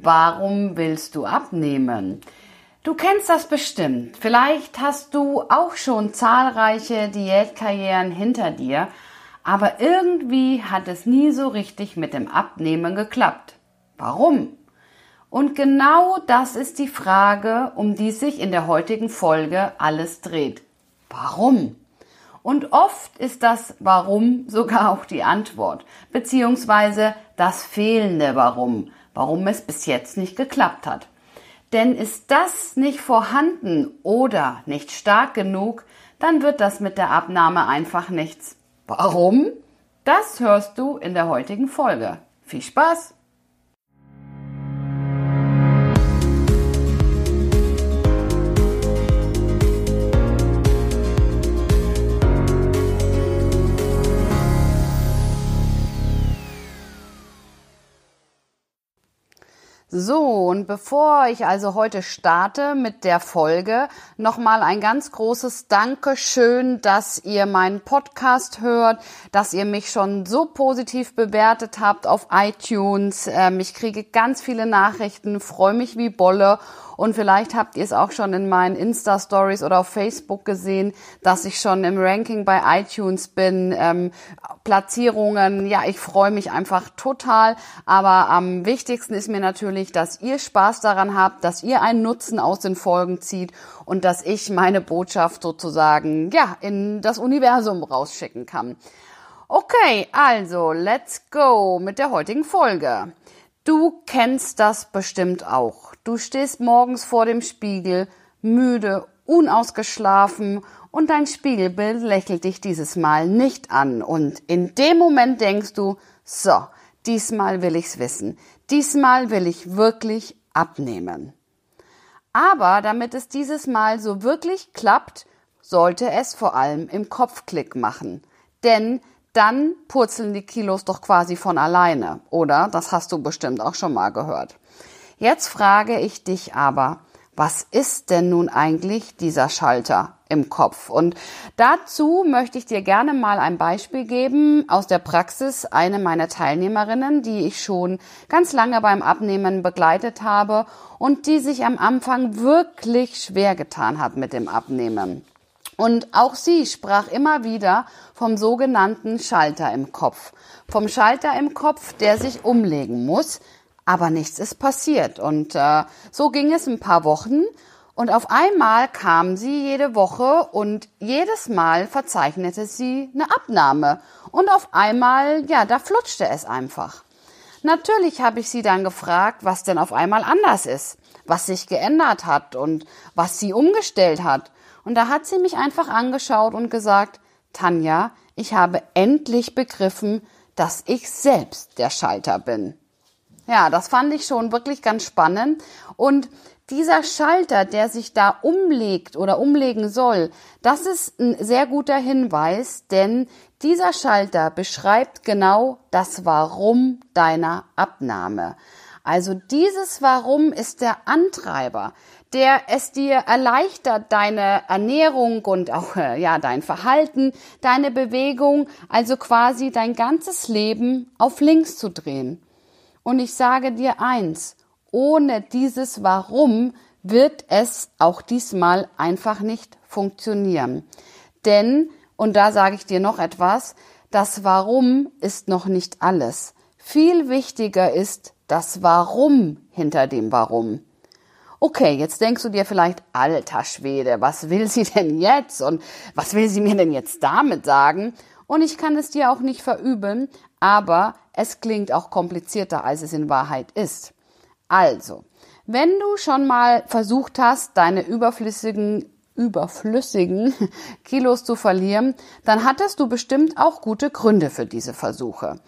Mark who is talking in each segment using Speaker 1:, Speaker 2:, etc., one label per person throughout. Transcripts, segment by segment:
Speaker 1: Warum willst du abnehmen? Du kennst das bestimmt. Vielleicht hast du auch schon zahlreiche Diätkarrieren hinter dir, aber irgendwie hat es nie so richtig mit dem Abnehmen geklappt. Warum? Und genau das ist die Frage, um die sich in der heutigen Folge alles dreht. Warum? Und oft ist das Warum sogar auch die Antwort, beziehungsweise das fehlende Warum warum es bis jetzt nicht geklappt hat. Denn ist das nicht vorhanden oder nicht stark genug, dann wird das mit der Abnahme einfach nichts. Warum? Das hörst du in der heutigen Folge. Viel Spaß! So, und bevor ich also heute starte mit der Folge, nochmal ein ganz großes Dankeschön, dass ihr meinen Podcast hört, dass ihr mich schon so positiv bewertet habt auf iTunes. Ähm, ich kriege ganz viele Nachrichten, freue mich wie Bolle und vielleicht habt ihr es auch schon in meinen Insta-Stories oder auf Facebook gesehen, dass ich schon im Ranking bei iTunes bin. Ähm, Platzierungen, ja, ich freue mich einfach total. Aber am wichtigsten ist mir natürlich, dass ihr Spaß daran habt, dass ihr einen Nutzen aus den Folgen zieht und dass ich meine Botschaft sozusagen, ja, in das Universum rausschicken kann. Okay, also, let's go mit der heutigen Folge. Du kennst das bestimmt auch. Du stehst morgens vor dem Spiegel, müde, unausgeschlafen und dein Spiegelbild lächelt dich dieses Mal nicht an. Und in dem Moment denkst du, so, diesmal will ich's wissen. Diesmal will ich wirklich abnehmen. Aber damit es dieses Mal so wirklich klappt, sollte es vor allem im Kopf Klick machen. Denn dann purzeln die Kilos doch quasi von alleine, oder? Das hast du bestimmt auch schon mal gehört. Jetzt frage ich dich aber, was ist denn nun eigentlich dieser Schalter im Kopf? Und dazu möchte ich dir gerne mal ein Beispiel geben aus der Praxis. Eine meiner Teilnehmerinnen, die ich schon ganz lange beim Abnehmen begleitet habe und die sich am Anfang wirklich schwer getan hat mit dem Abnehmen. Und auch sie sprach immer wieder vom sogenannten Schalter im Kopf. Vom Schalter im Kopf, der sich umlegen muss. Aber nichts ist passiert. Und äh, so ging es ein paar Wochen. Und auf einmal kam sie jede Woche und jedes Mal verzeichnete sie eine Abnahme. Und auf einmal, ja, da flutschte es einfach. Natürlich habe ich sie dann gefragt, was denn auf einmal anders ist, was sich geändert hat und was sie umgestellt hat. Und da hat sie mich einfach angeschaut und gesagt, Tanja, ich habe endlich begriffen, dass ich selbst der Schalter bin. Ja, das fand ich schon wirklich ganz spannend. Und dieser Schalter, der sich da umlegt oder umlegen soll, das ist ein sehr guter Hinweis, denn dieser Schalter beschreibt genau das Warum deiner Abnahme. Also dieses Warum ist der Antreiber der es dir erleichtert, deine Ernährung und auch äh, ja dein Verhalten, deine Bewegung, also quasi dein ganzes Leben auf links zu drehen. Und ich sage dir eins, ohne dieses Warum wird es auch diesmal einfach nicht funktionieren. Denn, und da sage ich dir noch etwas, das Warum ist noch nicht alles. Viel wichtiger ist das Warum hinter dem Warum. Okay, jetzt denkst du dir vielleicht, alter Schwede, was will sie denn jetzt und was will sie mir denn jetzt damit sagen? Und ich kann es dir auch nicht verübeln, aber es klingt auch komplizierter, als es in Wahrheit ist. Also, wenn du schon mal versucht hast, deine überflüssigen überflüssigen Kilos zu verlieren, dann hattest du bestimmt auch gute Gründe für diese Versuche.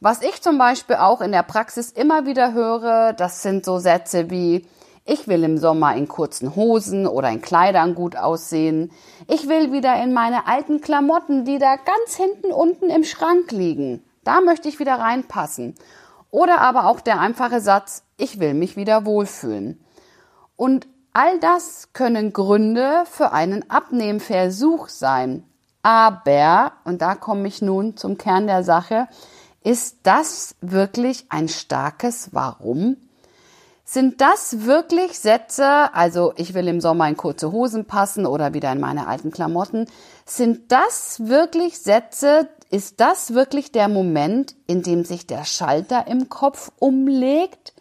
Speaker 1: Was ich zum Beispiel auch in der Praxis immer wieder höre, das sind so Sätze wie, ich will im Sommer in kurzen Hosen oder in Kleidern gut aussehen. Ich will wieder in meine alten Klamotten, die da ganz hinten unten im Schrank liegen. Da möchte ich wieder reinpassen. Oder aber auch der einfache Satz, ich will mich wieder wohlfühlen. Und all das können Gründe für einen Abnehmversuch sein. Aber, und da komme ich nun zum Kern der Sache, ist das wirklich ein starkes Warum? Sind das wirklich Sätze, also ich will im Sommer in kurze Hosen passen oder wieder in meine alten Klamotten, sind das wirklich Sätze, ist das wirklich der Moment, in dem sich der Schalter im Kopf umlegt?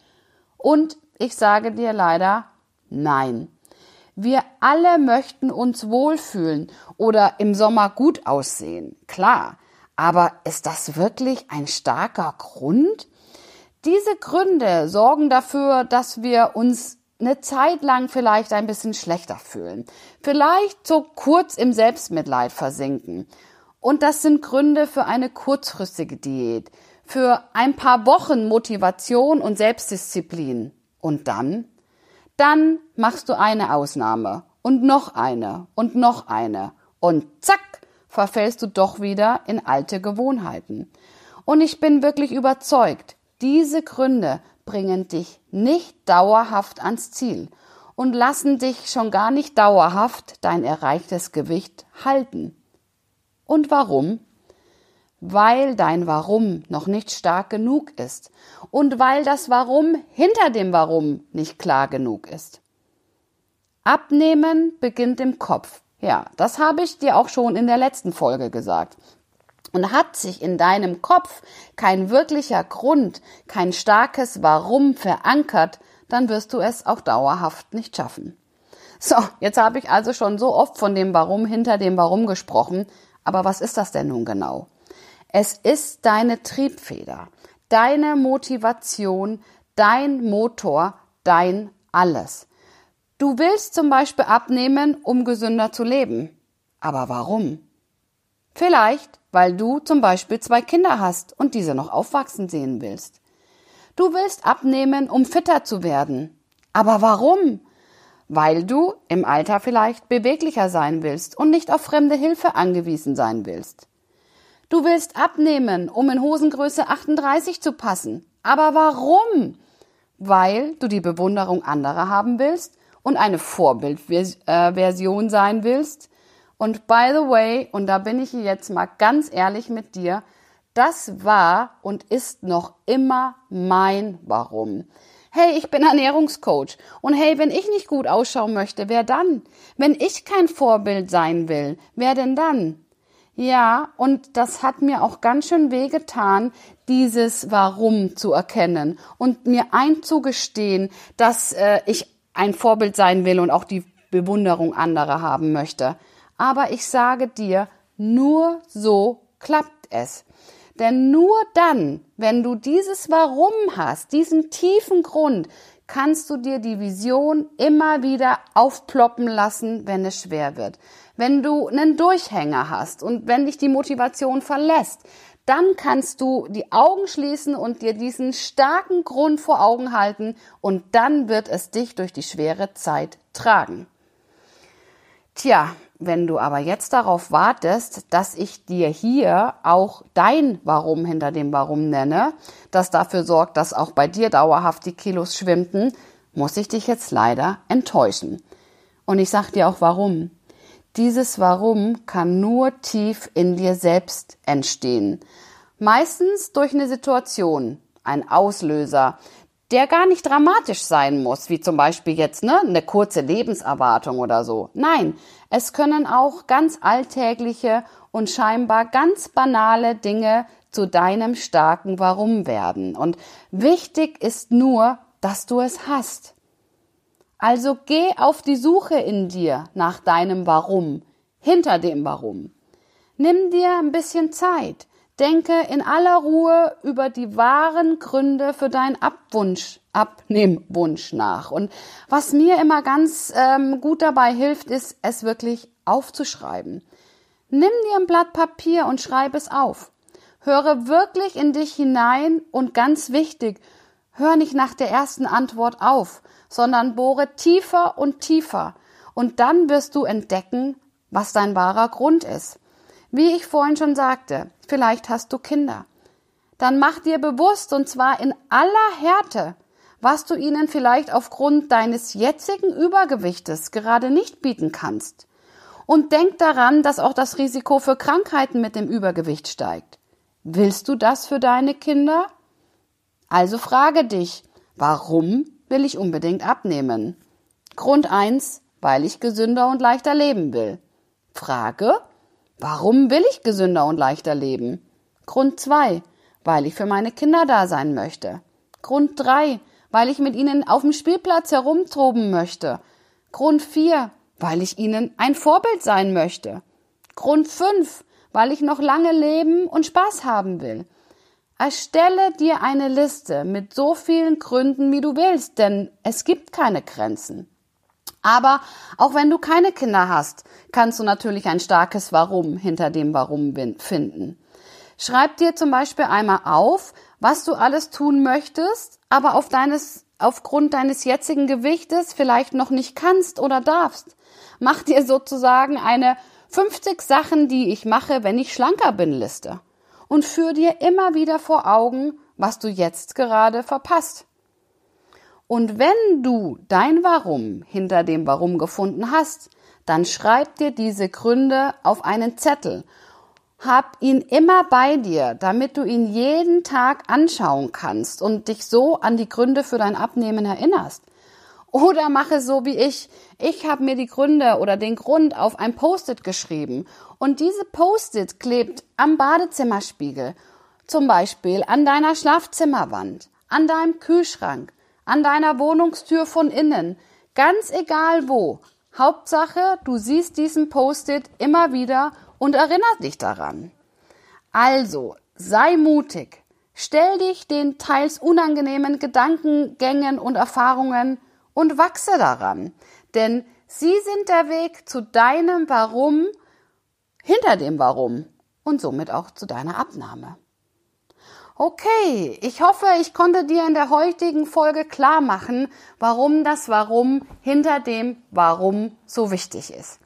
Speaker 1: Und ich sage dir leider, nein. Wir alle möchten uns wohlfühlen oder im Sommer gut aussehen, klar. Aber ist das wirklich ein starker Grund? Diese Gründe sorgen dafür, dass wir uns eine Zeit lang vielleicht ein bisschen schlechter fühlen, vielleicht so kurz im Selbstmitleid versinken. Und das sind Gründe für eine kurzfristige Diät, für ein paar Wochen Motivation und Selbstdisziplin. Und dann? Dann machst du eine Ausnahme und noch eine und noch eine. Und zack, verfällst du doch wieder in alte Gewohnheiten. Und ich bin wirklich überzeugt, diese Gründe bringen dich nicht dauerhaft ans Ziel und lassen dich schon gar nicht dauerhaft dein erreichtes Gewicht halten. Und warum? Weil dein Warum noch nicht stark genug ist und weil das Warum hinter dem Warum nicht klar genug ist. Abnehmen beginnt im Kopf. Ja, das habe ich dir auch schon in der letzten Folge gesagt. Und hat sich in deinem Kopf kein wirklicher Grund, kein starkes Warum verankert, dann wirst du es auch dauerhaft nicht schaffen. So, jetzt habe ich also schon so oft von dem Warum hinter dem Warum gesprochen, aber was ist das denn nun genau? Es ist deine Triebfeder, deine Motivation, dein Motor, dein alles. Du willst zum Beispiel abnehmen, um gesünder zu leben. Aber warum? Vielleicht, weil du zum Beispiel zwei Kinder hast und diese noch aufwachsen sehen willst. Du willst abnehmen, um fitter zu werden. Aber warum? Weil du im Alter vielleicht beweglicher sein willst und nicht auf fremde Hilfe angewiesen sein willst. Du willst abnehmen, um in Hosengröße 38 zu passen. Aber warum? Weil du die Bewunderung anderer haben willst und eine Vorbildversion sein willst, und by the way, und da bin ich jetzt mal ganz ehrlich mit dir, das war und ist noch immer mein Warum. Hey, ich bin Ernährungscoach. Und hey, wenn ich nicht gut ausschauen möchte, wer dann? Wenn ich kein Vorbild sein will, wer denn dann? Ja, und das hat mir auch ganz schön wehgetan, dieses Warum zu erkennen und mir einzugestehen, dass äh, ich ein Vorbild sein will und auch die Bewunderung anderer haben möchte. Aber ich sage dir, nur so klappt es. Denn nur dann, wenn du dieses Warum hast, diesen tiefen Grund, kannst du dir die Vision immer wieder aufploppen lassen, wenn es schwer wird. Wenn du einen Durchhänger hast und wenn dich die Motivation verlässt, dann kannst du die Augen schließen und dir diesen starken Grund vor Augen halten und dann wird es dich durch die schwere Zeit tragen. Tja, wenn du aber jetzt darauf wartest, dass ich dir hier auch dein Warum hinter dem Warum nenne, das dafür sorgt, dass auch bei dir dauerhaft die Kilos schwimmten, muss ich dich jetzt leider enttäuschen. Und ich sag dir auch warum. Dieses Warum kann nur tief in dir selbst entstehen. Meistens durch eine Situation, ein Auslöser, der gar nicht dramatisch sein muss, wie zum Beispiel jetzt ne, eine kurze Lebenserwartung oder so. Nein, es können auch ganz alltägliche und scheinbar ganz banale Dinge zu deinem starken Warum werden. Und wichtig ist nur, dass du es hast. Also geh auf die Suche in dir nach deinem Warum, hinter dem Warum. Nimm dir ein bisschen Zeit. Denke in aller Ruhe über die wahren Gründe für deinen Abwunsch, Abnehmwunsch nach. Und was mir immer ganz ähm, gut dabei hilft, ist, es wirklich aufzuschreiben. Nimm dir ein Blatt Papier und schreib es auf. Höre wirklich in dich hinein und ganz wichtig, hör nicht nach der ersten Antwort auf, sondern bohre tiefer und tiefer. Und dann wirst du entdecken, was dein wahrer Grund ist. Wie ich vorhin schon sagte, vielleicht hast du Kinder. Dann mach dir bewusst, und zwar in aller Härte, was du ihnen vielleicht aufgrund deines jetzigen Übergewichtes gerade nicht bieten kannst. Und denk daran, dass auch das Risiko für Krankheiten mit dem Übergewicht steigt. Willst du das für deine Kinder? Also frage dich, warum will ich unbedingt abnehmen? Grund eins, weil ich gesünder und leichter leben will. Frage, warum will ich gesünder und leichter leben? Grund zwei, weil ich für meine Kinder da sein möchte. Grund drei, weil ich mit ihnen auf dem Spielplatz herumtoben möchte. Grund vier, weil ich ihnen ein Vorbild sein möchte. Grund fünf, weil ich noch lange leben und Spaß haben will. Erstelle dir eine Liste mit so vielen Gründen, wie du willst, denn es gibt keine Grenzen. Aber auch wenn du keine Kinder hast, kannst du natürlich ein starkes Warum hinter dem Warum finden. Schreib dir zum Beispiel einmal auf, was du alles tun möchtest, aber auf deines, aufgrund deines jetzigen Gewichtes vielleicht noch nicht kannst oder darfst. Mach dir sozusagen eine 50 Sachen, die ich mache, wenn ich schlanker bin, Liste. Und führ dir immer wieder vor Augen, was du jetzt gerade verpasst. Und wenn du dein Warum hinter dem Warum gefunden hast, dann schreib dir diese Gründe auf einen Zettel. Hab ihn immer bei dir, damit du ihn jeden Tag anschauen kannst und dich so an die Gründe für dein Abnehmen erinnerst. Oder mache so wie ich. Ich habe mir die Gründe oder den Grund auf ein Post-it geschrieben und diese Post-it klebt am Badezimmerspiegel, zum Beispiel an deiner Schlafzimmerwand, an deinem Kühlschrank, an deiner Wohnungstür von innen, ganz egal wo. Hauptsache, du siehst diesen Post-it immer wieder und erinnerst dich daran. Also, sei mutig. Stell dich den teils unangenehmen Gedankengängen und Erfahrungen und wachse daran. Denn sie sind der Weg zu deinem Warum, hinter dem Warum und somit auch zu deiner Abnahme. Okay, ich hoffe, ich konnte dir in der heutigen Folge klar machen, warum das Warum hinter dem Warum so wichtig ist.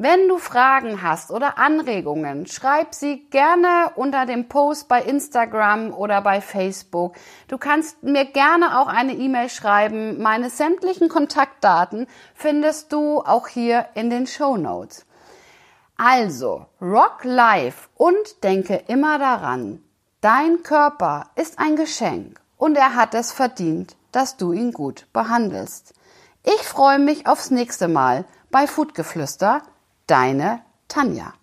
Speaker 1: Wenn du Fragen hast oder Anregungen, schreib sie gerne unter dem Post bei Instagram oder bei Facebook. Du kannst mir gerne auch eine E-Mail schreiben. Meine sämtlichen Kontaktdaten findest du auch hier in den Show Notes. Also, rock life und denke immer daran, Dein Körper ist ein Geschenk und er hat es verdient, dass du ihn gut behandelst. Ich freue mich aufs nächste Mal bei Foodgeflüster, deine Tanja.